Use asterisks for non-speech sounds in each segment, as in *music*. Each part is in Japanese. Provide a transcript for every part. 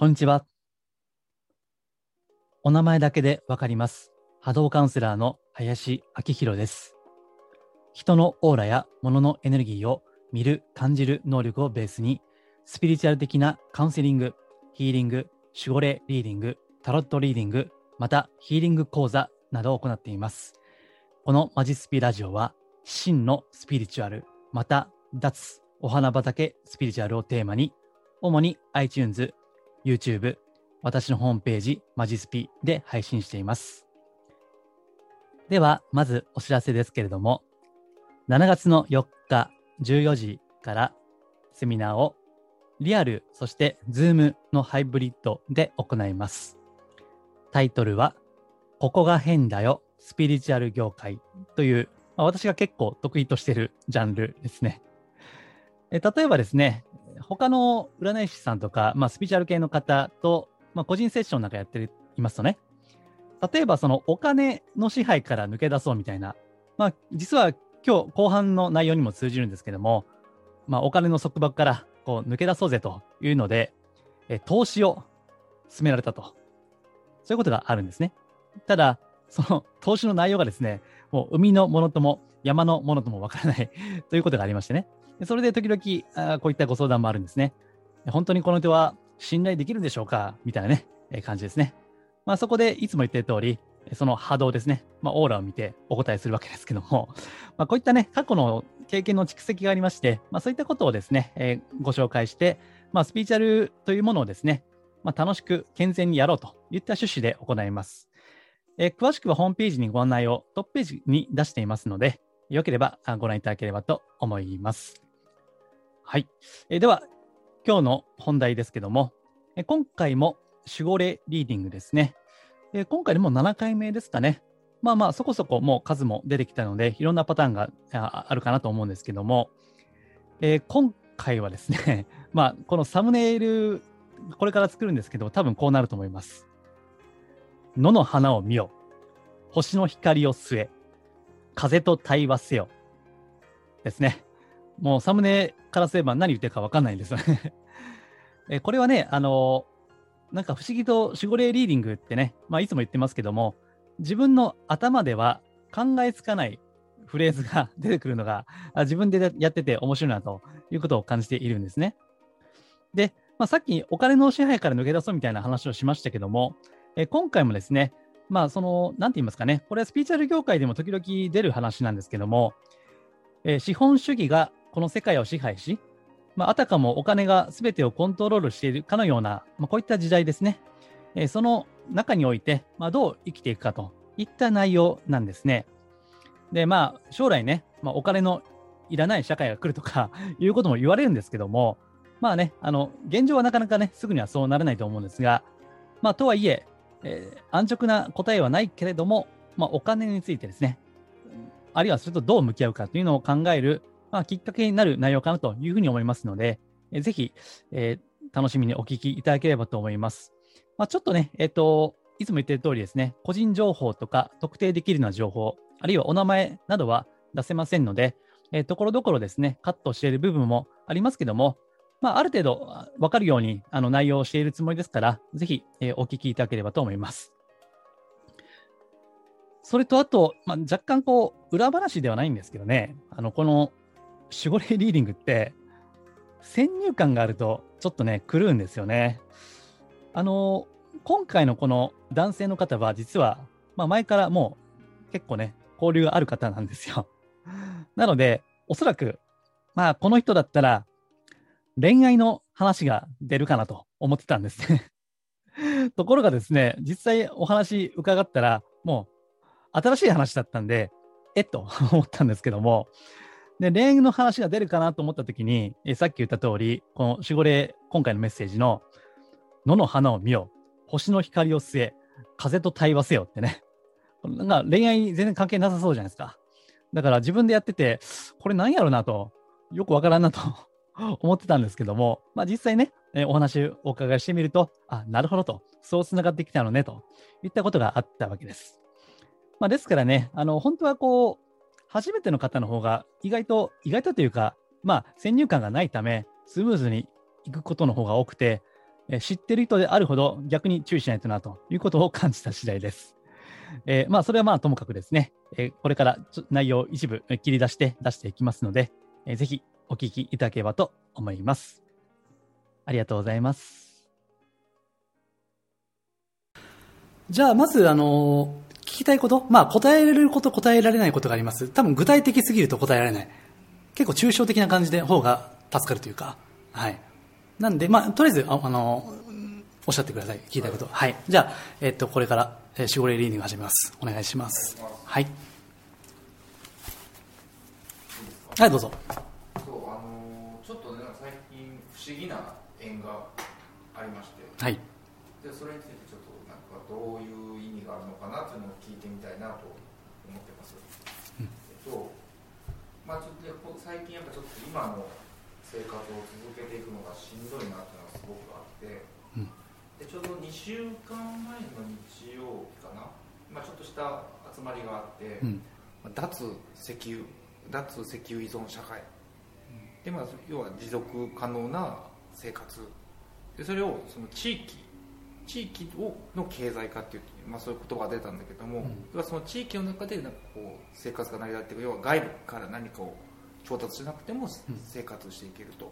こんにちは。お名前だけでわかります。波動カウンセラーの林明宏です。人のオーラや物のエネルギーを見る、感じる能力をベースに、スピリチュアル的なカウンセリング、ヒーリング、守護霊リーディング、タロットリーディング、またヒーリング講座などを行っています。このマジスピラジオは、真のスピリチュアル、また脱お花畑スピリチュアルをテーマに、主に iTunes、YouTube、私のホームページ、マジスピで配信しています。では、まずお知らせですけれども、7月の4日14時からセミナーをリアル、そしてズームのハイブリッドで行います。タイトルは、ここが変だよ、スピリチュアル業界という、まあ私が結構得意としているジャンルですね。え例えばですね、他の占い師さんとか、まあ、スピリチュアル系の方と、まあ、個人セッションなんかやっていますとね、例えばそのお金の支配から抜け出そうみたいな、まあ、実は今日後半の内容にも通じるんですけども、まあ、お金の束縛からこう抜け出そうぜというので、え投資を進められたと。そういうことがあるんですね。ただ、その投資の内容がですね、もう海のものとも山のものともわからない *laughs* ということがありましてね。それで時々あこういったご相談もあるんですね。本当にこの人は信頼できるんでしょうか？みたいなね、え感じですね。まあそこでいつも言ってる通り、その波動ですね、まあオーラを見てお答えするわけですけども、*laughs* まあこういったね、過去の経験の蓄積がありまして、まあそういったことをですね、えーご紹介して、まあスピーチャルというものをですね、まあ楽しく健全にやろうといった趣旨で行います。えー詳しくはホームページにご案内をトップページに出していますので、よければご覧いただければと思います。はい。えでは、今日の本題ですけども、え今回も守護霊リーディングですね。え今回でもう7回目ですかね。まあまあ、そこそこもう数も出てきたので、いろんなパターンがああるかなと思うんですけども、えー今回はですね、*laughs* まあ、このサムネイル、これから作るんですけど、多分こうなると思います。野の花を見よ。星の光を据え。風と対話せよ。ですね。もうサムネからすれば何言ってるか分かんないんですよね。*laughs* えこれはね、あのなんか不思議と守護霊リーディングってね、まあ、いつも言ってますけども、自分の頭では考えつかないフレーズが出てくるのが、自分でやってて面白いなということを感じているんですね。で、まあ、さっきお金の支配から抜け出そうみたいな話をしましたけども、え今回もですね、まあ、その、なんて言いますかね、これはスピーチュアル業界でも時々出る話なんですけども、え資本主義がこの世界を支配し、まあ、あたかもお金が全てをコントロールしているかのような、まあ、こういった時代ですね。えーその中において、まあ、どう生きていくかといった内容なんですね。で、まあ、将来ね、まあ、お金のいらない社会が来るとか *laughs* いうことも言われるんですけども、まあね、あの、現状はなかなかね、すぐにはそうならないと思うんですが、まあ、とはいえ、えー安直な答えはないけれども、まあ、お金についてですね、あるいはそれとどう向き合うかというのを考える、まあ、きっかけになる内容かなというふうに思いますので、えーぜひ、えー楽しみにお聞きいただければと思います。まあ、ちょっとね、えっ、と、いつも言ってる通りですね、個人情報とか特定できるような情報、あるいはお名前などは出せませんので、えーところどころですね、カットしている部分もありますけども、まあ、ある程度あわかるようにあの内容をしているつもりですから、ぜひ、えーお聞きいただければと思います。それとあと、まあ、若干こう、裏話ではないんですけどね、あの、この守護霊リーディングって、先入観があるとちょっとね、狂うんですよね。あの、今回のこの男性の方は、実は、まあ、前からもう結構ね、交流がある方なんですよ。なので、おそらく、まあ、この人だったら、恋愛の話が出るかなと思ってたんですね。*laughs* ところがですね、実際お話伺ったら、もう新しい話だったんで、えっと思ったんですけども、で恋愛の話が出るかなと思ったときに、えさっき言った通り、この守護霊、今回のメッセージの、野の花を見よ、星の光を据え、風と対話せよってね、なんか恋愛全然関係なさそうじゃないですか。だから自分でやってて、これ何やろうなと、よくわからんなと *laughs* 思ってたんですけども、まあ実際ね、えお話をお伺いしてみると、あ、なるほどと、そうつながってきたのね、といったことがあったわけです。まあですからね、あの、本当はこう、初めての方の方が意外と、意外とというか、まあ先入観がないため、スムーズにいくことの方が多くて、知ってる人であるほど逆に注意しないとなということを感じた次第です。えー、まあ、それはまあともかくですね、え、これから内容を一部切り出して出していきますので、えー、ぜひお聞きいただければと思います。ありがとうございます。じゃあ、まず、あの聞きたいこと、まあ、答えられること、答えられないことがあります。多分、具体的すぎると答えられない。結構、抽象的な感じで方が助かるというか、はい。なんで、まあ、とりあえず、あ、あのおっしゃってください。聞きたいこと。はい。じゃあ、えっと、これから、えー、守護霊リーディング始めます。お願いします。はい。はい、どうぞ。そう、あのちょっとね、最近、不思議な縁がありまして。はい。で、それについて、ちょっと、なんか、どういう意味があるのかなというのを聞いてみたいなと思ってます。うん、えっと、まあ、ちょっと、最近、やっぱちょっと今の生活を続けていくのがしんどいなっていうのがすごくあって。うん。でちょうど2週間前の日曜日かな、まあ、ちょっとした集まりがあって、うん、脱石油脱石油依存社会、でまあ、要は持続可能な生活。でそれをその地域地域をの経済化っていう、まあ、そういう言葉が出たんだけども、うん、その地域の中でなんかこう生活が成り立っていく。要は外部から何かを調達しなくても生活していけると、うん、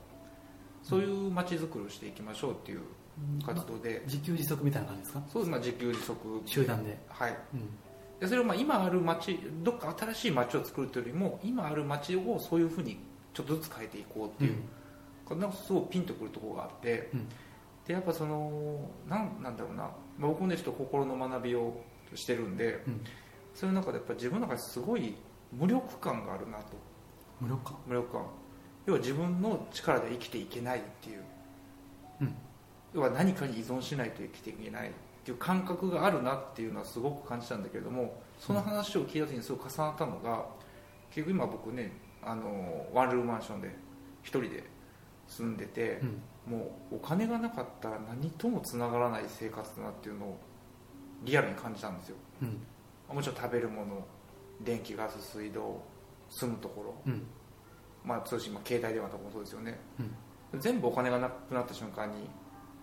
そういう街づくりをしていきましょうっていう活動で、自給自足みたいな感じですか？そうです、まあ、自給自足。集団で。はい、うん、でそれをまあ今ある町どっか新しい町を作るというよりも今ある町をそういうふうにちょっとずつ変えていこうっていう、うん、なんかすごいピンとくるところがあって、うん、でやっぱそのなんなんだろうな、まあ、僕もねちょっと心の学びをしてるんで、うん、そういう中でやっぱ自分の中ですごい無力感があるなと無力感。無力感。要は自分の力で生きていけないっていう。要は何かに依存しないと生きていけないっていう感覚があるなっていうのはすごく感じたんだけれどもその話を聞いた時にすごく重なったのが結局今僕ねあのワンルームマンションで1人で住んでて、うん、もうお金がなかったら何ともつながらない生活だなっていうのをリアルに感じたんですよ、うん、もちろん食べるもの電気ガス水道住むところ、うん、まあ通信、まあ、携帯電話とかもそうですよね、全部お金がなくなった瞬間に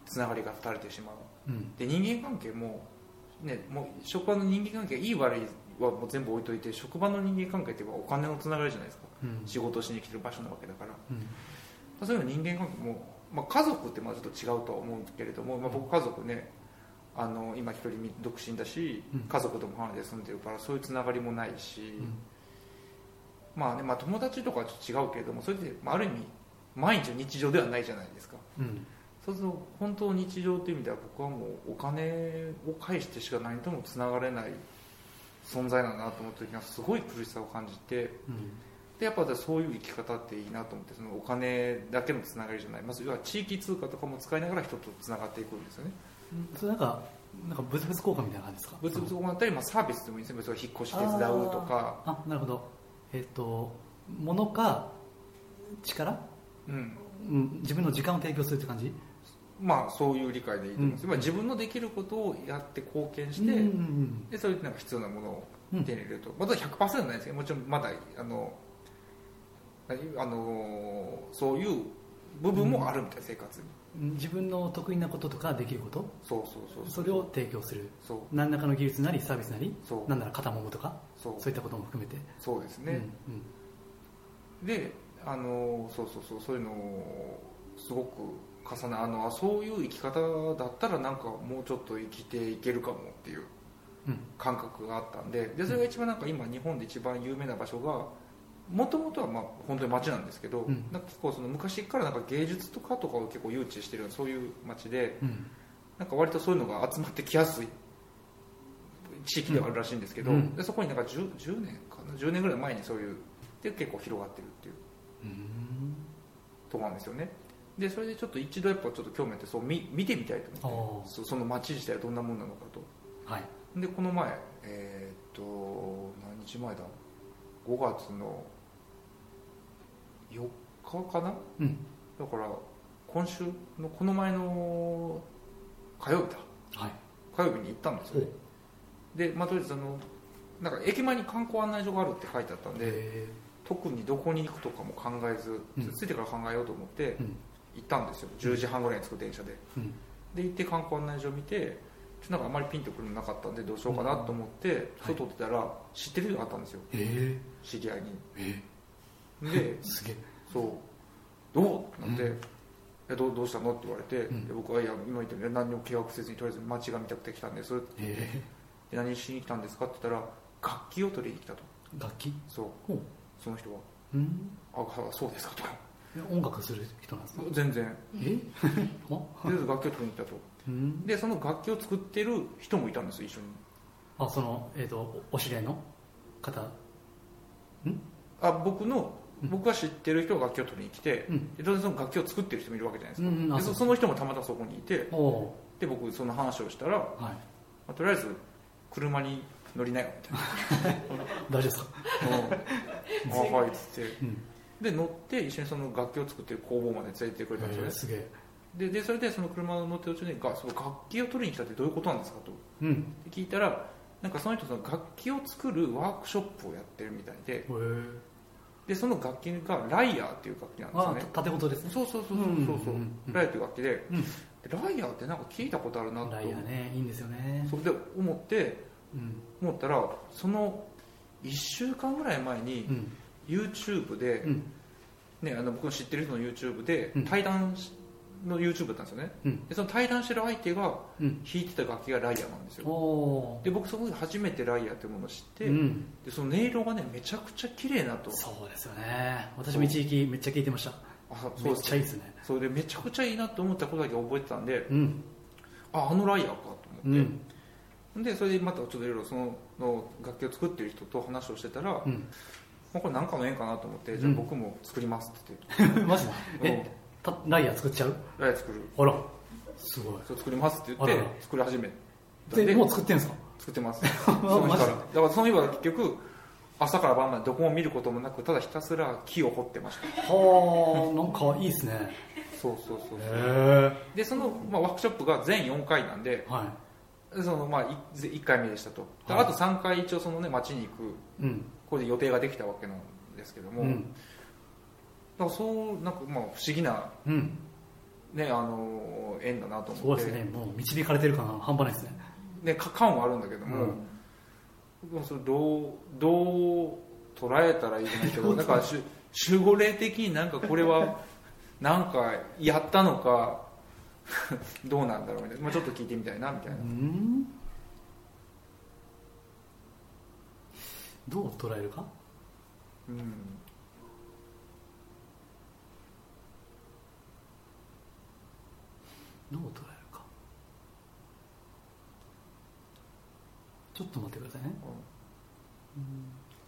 つながりが断たれてしまう、うん、で人間関係も,、ね、もう職場の人間関係いい悪いはもう全部置いといて職場の人間関係ってお金のつながりじゃないですか、うん、仕事しに来てる場所なわけだから、うん、そういうの人間関係も、まあ、家族ってまあちょっと違うとは思うんですけれども、まあ、僕家族ねあの今一人独身だし、家族とも離れて住んでるからそういうつながりもないし、まあねまあ、友達とかはちょっと違うけれどもそれで、まあ、ある意味毎日の日常ではないじゃないですか、うん。そうすると本当日常という意味では僕はもうお金を返してしか何ともつながれない存在だなと思った時にはすごい苦しさを感じて、うん、でやっぱそういう生き方っていいなと思ってそのお金だけのつながりじゃないまず要は地域通貨とかも使いながら人とつながっていくんですよね、うん、それなんかなんか物々交換みたいな感じですか？物々交換だったり、まあ、サービスでもいいですね引っ越し手伝うとか。あなるほどえっ、ー、と物か力、うん、うん、自分の時間を提供するって感じ？まあそういう理解でいいと思います、うん、自分のできることをやって貢献して、うんうんうん、でそれでなんか必要なものを手に入れると、うん、まだ100%ないですけどもちろんまだあのあのそういう部分もあるみたいな、生活に。自分の得意なこととかできること？そうそうそうそれを提供する。そう。何らかの技術なりサービスなりそう。何なら肩もむとか？そう。そういったことも含めて。そうですね、うんうん、であのそうそうそうそういうのをすごく重ねあのそういう生き方だったらなんかもうちょっと生きていけるかもっていう感覚があったんででそれが一番なんか今日本で一番有名な場所がもともとはまあ本当に街なんですけど、うん、なんか結構その昔からなんか芸術とかとかを結構誘致してるそういう街で、うん、なんか割とそういうのが集まってきやすい地域ではあるらしいんですけど、うん、でそこになんか 10, 10年かな？10年ぐらい前にそういうで結構広がってるっていうとこなんですよね。でそれでちょっと一度やっぱちょっと興味あってそう見見てみたいと思ってそその街自体はどんなもんなのかと、はい、でこの前えー、っと何日前だ？5月の4日かな、うん、だから今週のこの前の火曜日だ、はい、火曜日に行ったんですよ、で、まあ、とりあえずあのなんか駅前に観光案内所があるって書いてあったんで特にどこに行くとかも考えず、うん、ついてから考えようと思って、うん。行ったんですよ。10時半ぐらいに着く電車で、うん、で行って観光案内所見てなんかあまりピンとくるのなかったんでどうしようかなと思って、外出たら知ってる人があったんですよ。え。知り合いに。ええですげえ。そう。どう？ってなって、えどうどうしたの？って言われて、ん。で僕はいや今言った何にも計画せずにとりあえず街が見たくて来たんです。え。で何しに来たんですかって言ったら楽器を取りに来たと。え楽器？そう。その人は。うん。あはそうですかと。かえ音楽する人なんですか？全然。え？あとりあえず楽器を取りに来たと。うん。でその楽器を作ってる人もいたんですよ一緒に。あそのえっ、とおお知り合いの方？あ僕の僕が知ってる人が楽器を取りに来て、うん。で当然その楽器を作ってる人もいるわけじゃないですか、うんうん。あそそその人もたまたまそこにいてで僕その話をしたら、はい。あ、とりあえず車に乗りなよみたい *laughs* 大丈夫ですか？な「あはい」っつって。うん。で乗って一緒にその楽器を作ってる工房まで連れてってくれたんですよね、えーすげえ。ででそれでその車を乗ってる途中にがその楽器を取りに来たってどういうことなんですか？と。うん。聞いたらなんかその人その楽器を作るワークショップをやってるみたいででその楽器がライアーっていう楽器なんですね。縦事ですね。そうそうそうそうそうそう、ライアーっていう楽器でライアーってなんか聞いたことあるなと。ライアーねいいんですよね。それで思ってうん。思ったらその1週間ぐらい前にうん。YouTube で、うん。ね、あの僕の知ってる人の YouTube でうん。対談しの YouTube だったんですよね。うん。でその対談してる相手がうん。弾いてた楽器がライアーなんですおよ。おで僕そこで初めてライアーっていうものを知って、うん。でその音色がねめちゃくちゃ綺麗なと。そうですよね。私も一時期めっちゃ聞いてました。あそうめっちゃいいですね。それでめちゃくちゃいいなと思ったことだけ覚えてたんでうん。ああのライアーかとう思って、ん。でそれでまたちょっといろいろそのの楽器を作ってる人と話をしてたら、うん。まあ、これ何かの縁かなと思って、じゃあうん僕も作りますって言って。*laughs* マジだうん。え？たライアー作っちゃう？ライ作る。あら。すごい。そう作りますって言ってあら。ら作り始めた。でもう作ってんすか？作ってます。*laughs* その日から。だからその日は結局朝から晩までどこも見ることもなくただひたすら木を掘ってました。はあなんかいいですね。そうそうそうへえ。でその、まあ、ワークショップが全4回なんではその、まあ、1回目でしたと、ではい。あと3回一応その、ね、町に行くいうん。これで予定ができたわけなんですけども、だうんからそうなんかまあ不思議な、うん。ね、あの縁だなとそう思って。ですね。もう導かれてるかな半端ないですね。ね、か感はあるんだけども、うん。でもそれどうどう捉えたらいいじゃないけどなんかし *laughs* 守護霊的になんかこれはなんかやったのか *laughs* どうなんだろうみたいな、まあ、ちょっと聞いてみたいなみたいな、うん。どう捉えるか？うん、どう捉えるか。ちょっと待ってくださいね。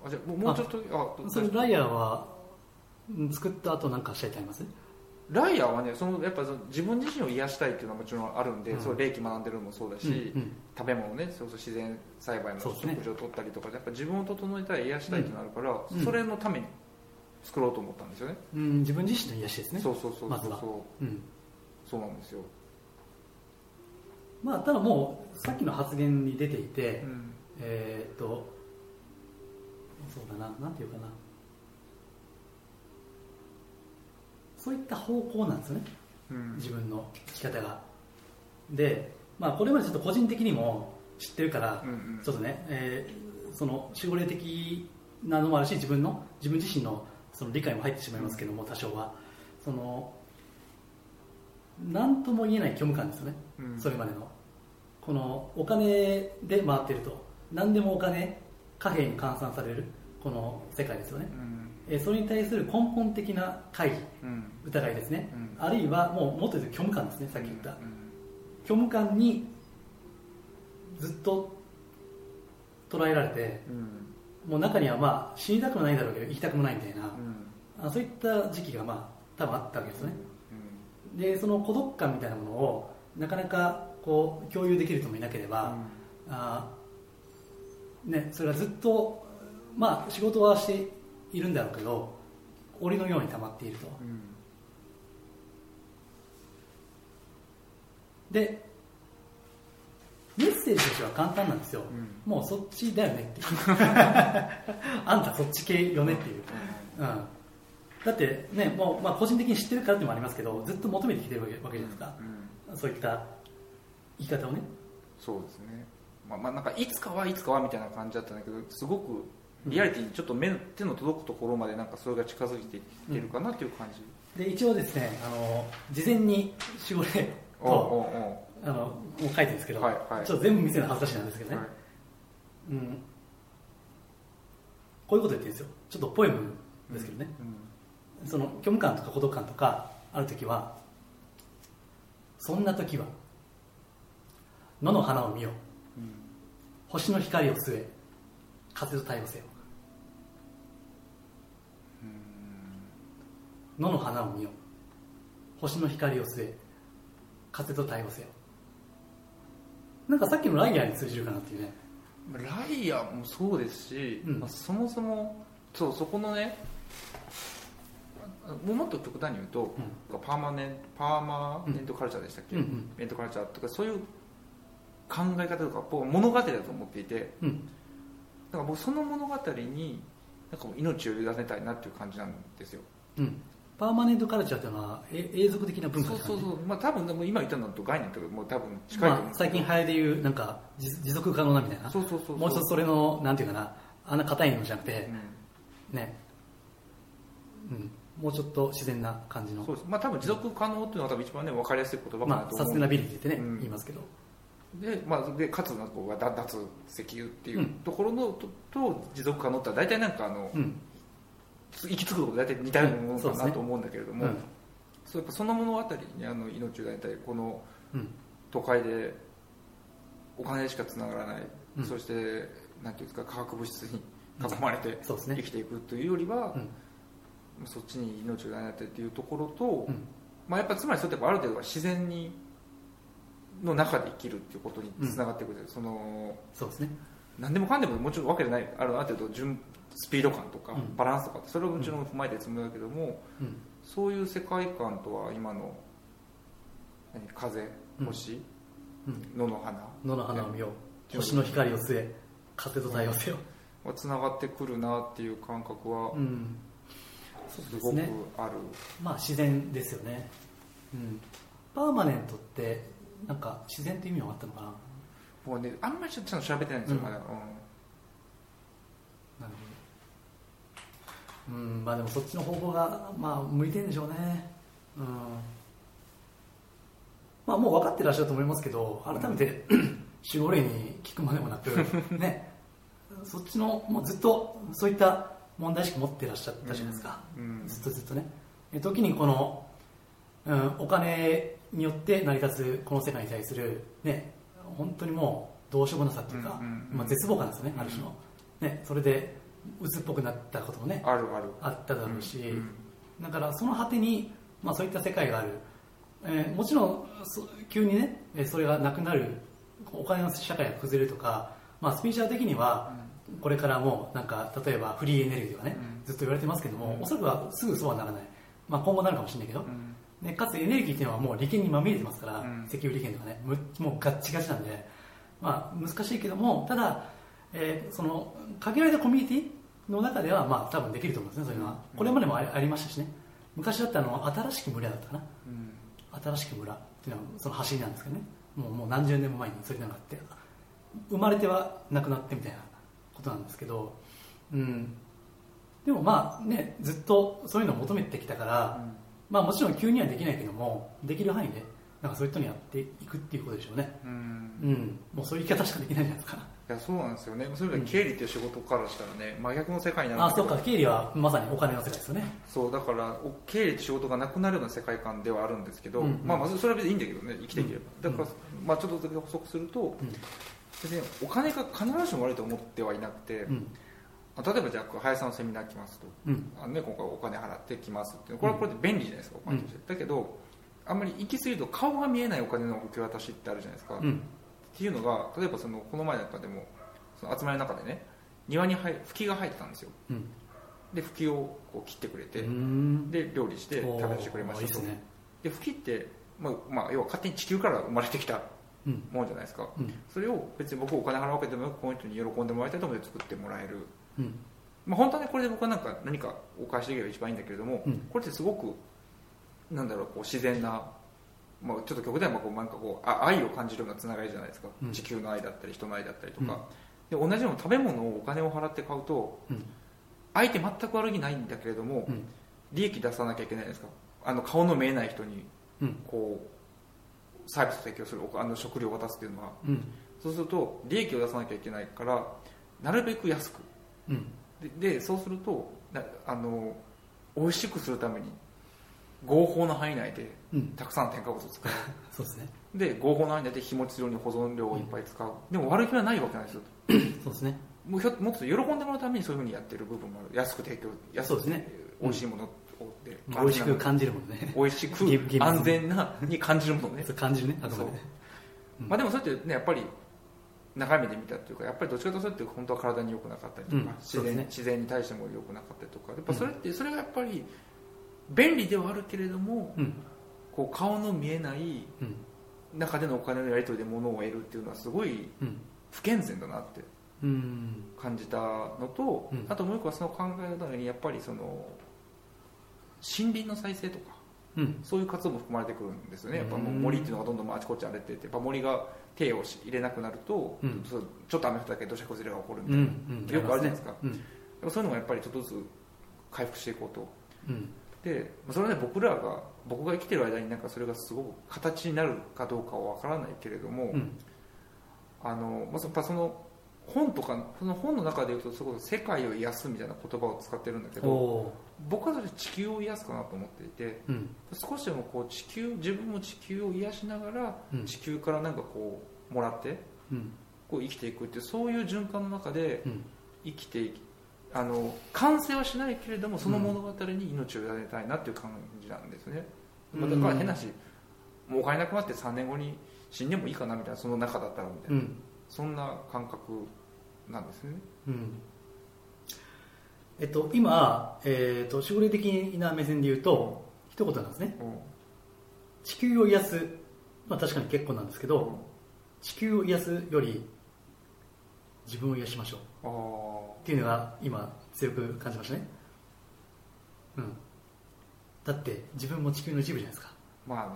あじゃあもうもうちょっとあどそれライアーはうん作った後なんかしたいとあります？ライアーはねそのやっぱその自分自身を癒したいっていうのはもちろんあるんで、うん。その霊気学んでるのもそうだし、うんうん。食べ物ねそうそう自然栽培の食事を取ったりとか、やっぱ自分を整えたい癒したいっていうのがあるから、うん。それのために作ろうと思ったんですよね、うん自分自身の癒しですね。そうそうそうそうまずは。そううん。そうなんですよ、まあただもうさっきの発言に出ていて、うん。えーっとそうだななんていうかな。そういった方向なんですよね。うん。自分の生き方が。でまあこれまでちょっと個人的にも知ってるから、うんうん。ちょっとね、えーその守護霊的なのもあるし自分の自分自身のその理解も入ってしまいますけども、多少は。その何とも言えない虚無感ですよね、うん。それまでのこのお金で回ってると何でもお金貨幣に換算されるこの世界ですよね、うん。えーそれに対する根本的な会議うん。疑いですね、うん。あるいはもうもっと言うと虚無感ですねさっき言った、うん。虚無感にずっと捉えられてうん。もう中にはまあ死にたくもないだろうけど生きたくもないみたいな、うん。あそういった時期がまあ多分あったわけですよね。うん。でその孤独感みたいなものをなかなかこう共有できる人もいなければ、あね、それはずっと、まあ、仕事はしているんだろうけど檻のように溜まっていると。うん。でメッセージとしては簡単なんですよ、うもうそっちだよねっていう。*laughs* あんたそっち系よねっていう、うん、だってねもう、まあ、個人的に知ってるからってもありますけどずっと求めてきてるわけじゃないですか、うん。そういった生き方をね。そうですね。まあまあなんかいつかはいつかはみたいな感じだったんだけどすごくリアリティにちょっと目手の届くところまでなんかそれが近づいていってるかなっていう感じ、で一応ですねあの事前に守護霊おうとあのもう書いてるんですけど、はいはい。ちょっと全部見せるの恥ずかしいなんですけどね、はい。うん、こういうこと言ってるんですよ。ちょっとポエムですけどね、うん。その虚無感とか孤独感とかある時はそんな時は野の花を見よう。ん。星の光を据え風と対応せよ野の花を見よ星の光を据え風と対応せよなんかさっきのライアーに通じるかなっていうね。ライアーもそうですし、うん。まあそもそもそうそこのねもっと極端に言うと、パーマネンパーマネントカルチャーでしたっけ、うんうん。メントカルチャーとかそういう考え方とか僕は物語だと思っていてうん。だから僕その物語になんかもう命を委ねたいなっていう感じなんですよ。うん。パーマネントカルチャーっていうのはえ永続的な文化そうですからねそうそう。まあ多分でも今言ったのと概念とかもう多分近いと思うんまあ、最近流行りでいうなんか持持続可能なみたいな？そうそうそうそう。もう一つそれのなんていうかな？あんな硬いのじゃなくてう、ん。ね、うん、もうちょっと自然な感じの。そうです。まあ多分持続可能っていうのが多分一番ね分かりやすい言葉かなまあ、と思う。サステナビリティってね、うん。言いますけどで,、まあ、でかつなんか脱石油っていううん。ところのとと持続可能って大体なんかあの、うん。行き着くところ大体似たようなものかなと思うんだけれども、うん。そうやっぱその物語にあの命を委ねたいこのうん。都会でお金でしかつながらない、うん。そしてなんていうんですか化学物質に囲まれて生きていくというよりは、うん。そっちに命を委ねたいっていうところと、うん。まあ、やっぱつまりそれってやっぱある程度は自然にの中で生きるっていうことにつながってくる、そのそうですね。何でもかんでももちろんわけじゃないあるある程度順スピード感とかうん。バランスとかそれをもちろん踏まえてつもりだけども、うん。そういう世界観とは今の何風うん。星、うん。野の花。野の花を見よう。んう。星の光を据え。風と対応せよ、はつながってくるなっていう感覚はうん、すごくある、まあ自然ですよね、うん、パーマネントってなんか自然って意味はあったのかな？もうねあんまりちょっと調べてないんですよ、うん。まだ、うん。なるほど。うんまあでもそっちの方向がまあ向いてるんでしょうね。うん。まあもう分かってらっしゃると思いますけど改めて守護霊に聞くまでもなく *laughs* ね。そっちのもうずっとそういった問題意識持ってらっしゃったじゃないですか、うん。ずっとずっとね。え時にこの、うん、お金によって成り立つこの世界に対するね本当にもうどうしようもなさっていうか、うんうんうん。まあ、絶望感ですよね、うん。ある種の、ね、それで鬱っぽくなったこともねあるある。あっただろうし、うんだからその果てに、まあ、そういった世界がある、えーもちろんそ急にねえーそれがなくなる。お金の社会が崩れるとか、まあ、スピーチャー的にはこれからもなんか例えばフリーエネルギーとかね、うん。ずっと言われてますけども、うん。おそらくはすぐそうはならない、まあ、今後なるかもしれないけど、うんね、かつエネルギーっていうのはもう利権にまみれてますから、うん。石油利権とかね。むもうガッチガチなんで、まあ、難しいけどもただ、えーその限られたコミュニティの中ではまあ多分できると思うんですねそういうのは、うん。これまでもありありましたしね。昔だったのは新しき村だったかな。うん。新しき村っていうのはその走りなんですけどね。もうもう何十年も前にそういうのがあって生まれてはなくなってみたいなことなんですけど、うん、でもまあねずっとそういうのを求めてきたから、まあもちろん急にはできないけどもできる範囲でなんかそういう人にやっていくっていうことでしょうね。うん。うん。もうそういう言い方しかできないじゃないですか。いやそうなんですよね。それで経理っていう仕事からしたらね真逆の世界になる。んあそうか。経理はまさにお金の世界ですよね。そうだからお経理って仕事がなくなるような世界観ではあるんですけど、うん。うんまあまずそれは別にいいんだけどね生きていければ、うん。だから、まあ、ちょっとだけ補足すると、うん。別にお金が必ずしも悪いと思ってはいなくて、うん例えばじゃあ林さんのセミナー来ますとうん。あの、ね、今回お金払ってきますってこれはこれで便利じゃないですか、お金として。だけどあんまり行き過ぎると顔が見えないお金の受け渡しってあるじゃないですか、っうん。ていうのが例えばそのこの前なんかでもその集まりの中でね庭に吹きが生えてたんですよ。うん。で吹きをこう切ってくれて、うん。で料理して食べさせてくれましたと。ですね。で吹きって、まあまあ、要は勝手に地球から生まれてきたうん。ものじゃないですか。うん。それを別に僕お金払うわけでもなくこの人に喜んでもらいたいと思って作ってもらえる、うん。まあ、本当はねこれで僕はなんか何かお返しできれば一番いいんだけれども、うん。これってすごくなんだろうこう自然なまあ、ちょっと極端にまあこうなんかこうあ愛を感じるようなつながりじゃないですか、うん。地球の愛だったり人の愛だったりとうん。か、で同じような食べ物をお金を払って買うとうん。相手全く悪気ないんだけれども、うん。利益出さなきゃいけないですか。あの顔の見えない人にうん。こうサービスを提供するおあの食料を渡すっていうのは。うん。そうすると利益を出さなきゃいけないからなるべく安くうん。ででそうするとなあの美味しくするために合法の範囲内でうん。たくさん添加物を使う。*laughs* そうですね。で合法の範囲内で日持ちするように保存量をいっぱい使う、でも悪気はないわけなんですよ。*coughs* そうですね。もうひょもっと喜んでもらうためにそういうふうにやってる部分もある。安く提供安くそうですね。美味しいものをで、美味しく感じるもんね。美味しく安全なに感じるものねそう感じるねあくまでねうんまあでもそうやってねやっぱり中身で見たっていうかやっぱりどっちかというと本当は体に良くなかったりとか、うん自然自然に対しても良くなかったりとかやっぱそれって、それがやっぱり便利ではあるけれども、うん。こう顔の見えないうん。中でのお金のやり取りで物を得るっていうのはすごいうん。不健全だなってうん。感じたのと、うん。あともう一個はその考えの中にやっぱりその森林の再生とかうん。そういう活動も含まれてくるんですよね、やっぱ森っていうのがどんどんあちこち荒れてて、やっぱ森が手をし入れなくなると、うん。ちょっと雨降っただけで土砂崩れが起こるみうたいな、ん。うん。よくあるじゃないですか。うん。でもそういうのもやっぱりちょっとずつ回復していこうと。うん。でまあそれはね僕らが僕が生きてる間になんかそれがすごく形になるかどうかは分からないけれども、うん。あのまあ、やっぱその本とかその本の中でいうとそれこそ世界を癒すみたいな言葉を使ってるんだけど僕はそれ地球を癒すかなと思っていてーうん。少しでもこう地球自分も地球を癒しながらうん。地球からなんかこうもらってうん。こう生きていくっていうそういう循環の中でうん。生きていきあの完成はしないけれどもその物語に命を委ねたいなっていう感じなんですね、うんまあだから変なしもうお金なくなって3年後に死んでもいいかなみたいなその中だったらみたいな、うん。そんな感覚なんですね。うんえっと今えっと守護霊的な目線で言うと一言なんですね。うん。地球を癒すまあ確かに結構なんですけど地球を癒すより自分を癒しましょう。あっていうのが今強く感じましたね。うん。だって自分も地球の一部じゃないですか。あまあね。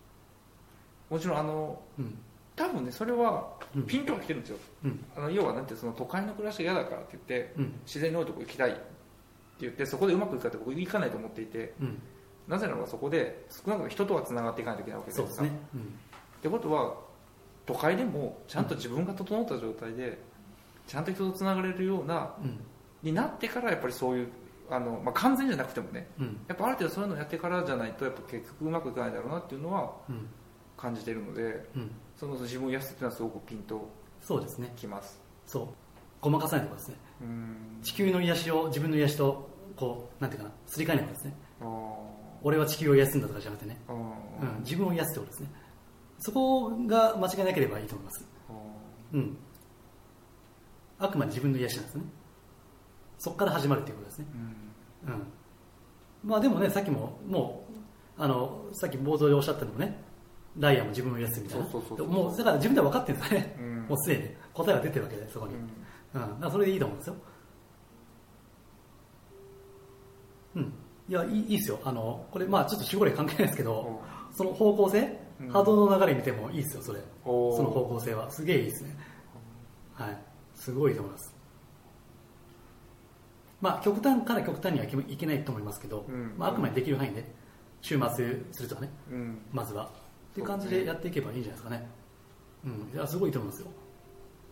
*laughs* もちろんあのうん。多分ねそれはうんピンとは来てるんですよ、うん。あの要はなんてその都会の暮らしが嫌だからって言ってうん。自然の多いとこ行きたいって言ってそこでうまくいくかって僕行かないと思っていてうん。なぜならばそこで少なくとも人とはつながっていかないといけないわけですか。ね。うん。ってことは都会でもちゃんと自分が整った状態でちゃんと人とつながれるようなうん。になってからやっぱりそういうあの、まあ、完全じゃなくてもねうん。やっぱある程度そういうのをやってからじゃないとやっぱ結局うまくいかないだろうなっていうのはうん感じているのでうん。その自分を癒すっていうのはすごくピンとそうですね。きます。そう。ごまかさないところですね。うん。地球の癒しを自分の癒しとこうなんていうかなすり替えないことですね。俺は地球を癒すんだとかじゃなくてね、うん、自分を癒すってことですね。そこが間違いなければいいと思います。あうん。あくまで自分の癒しなんですね。そこから始まるっていうことですね。ーうん。うん。まあでもねさっきももうあのさっき冒頭でおっしゃったのもねダイヤも自分を癒すみたいな。そうそうそうそう。もうだから自分では分かってるんですよね、うん。もうすでに。答えが出てるわけでそこに、うん。だからそれでいいと思うんですよ。うん。いやいいいいですよ。あのこれまあちょっと守護霊関係ないですけど、その方向性、うん。波動の流れ見てもいいですよそれ。その方向性は。すげえいいですね。はい。すごいと思います。まあ極端から極端にはいけいけないと思いますけど、うん。まあ、あくまでできる範囲で週末するとかね。うん。まずはっていう感じでやっていけばいいんじゃないですかね。うん。いやすごいと思いますよ。よ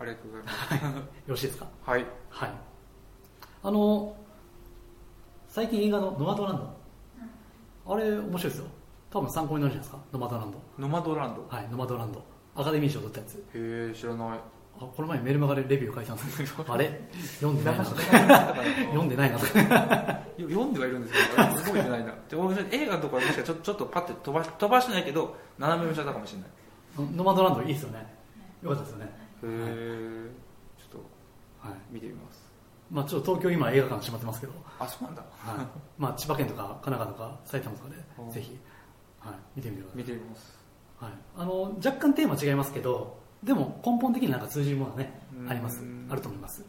ありがとうございます。ろしいですか？はい。はい。あの最近映画の「ノマドランド」あれ面白いですよ。多分参考になるじゃないですか？ノマドランド。ノマドランド。はいノマドランド。アカデミー賞取ったやつ。へえ知らない。あこの前メルマガでレビュー書いたんですけど。*laughs* あれ？読んでないな読読んでないな *laughs* 読んではいるんですけど覚えてないな。で俺映画とかちょちょっとパッて飛ばし飛ばしてないけど斜め見しちゃったかもしれない。ノマドランドいいですよね。よかったですよね。へえちょっとはい。見てみます。まあちょっと東京今映画館閉まってますけど、あそうなんだ。はい、まあ千葉県とか神奈川とか埼玉とかうんでぜひ、はい、見てみてください。見てみます。はい、あの若干テーマ違いますけどでも根本的になんか通じるものがねうん。あります。あると思います。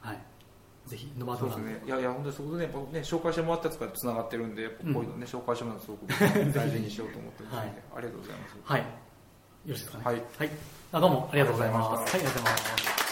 はい。ぜひノバそうですドランね。いやいや本当にそこでね僕ね紹介してもらったやつからつながってるんでこういうのね、紹介してもらうのすごく *laughs* 大事にしようと思ってるんで、はい。ありがとうございます。はい。よろしいですかね。はい、はい、あどうもありがとうございますはいありがとうございます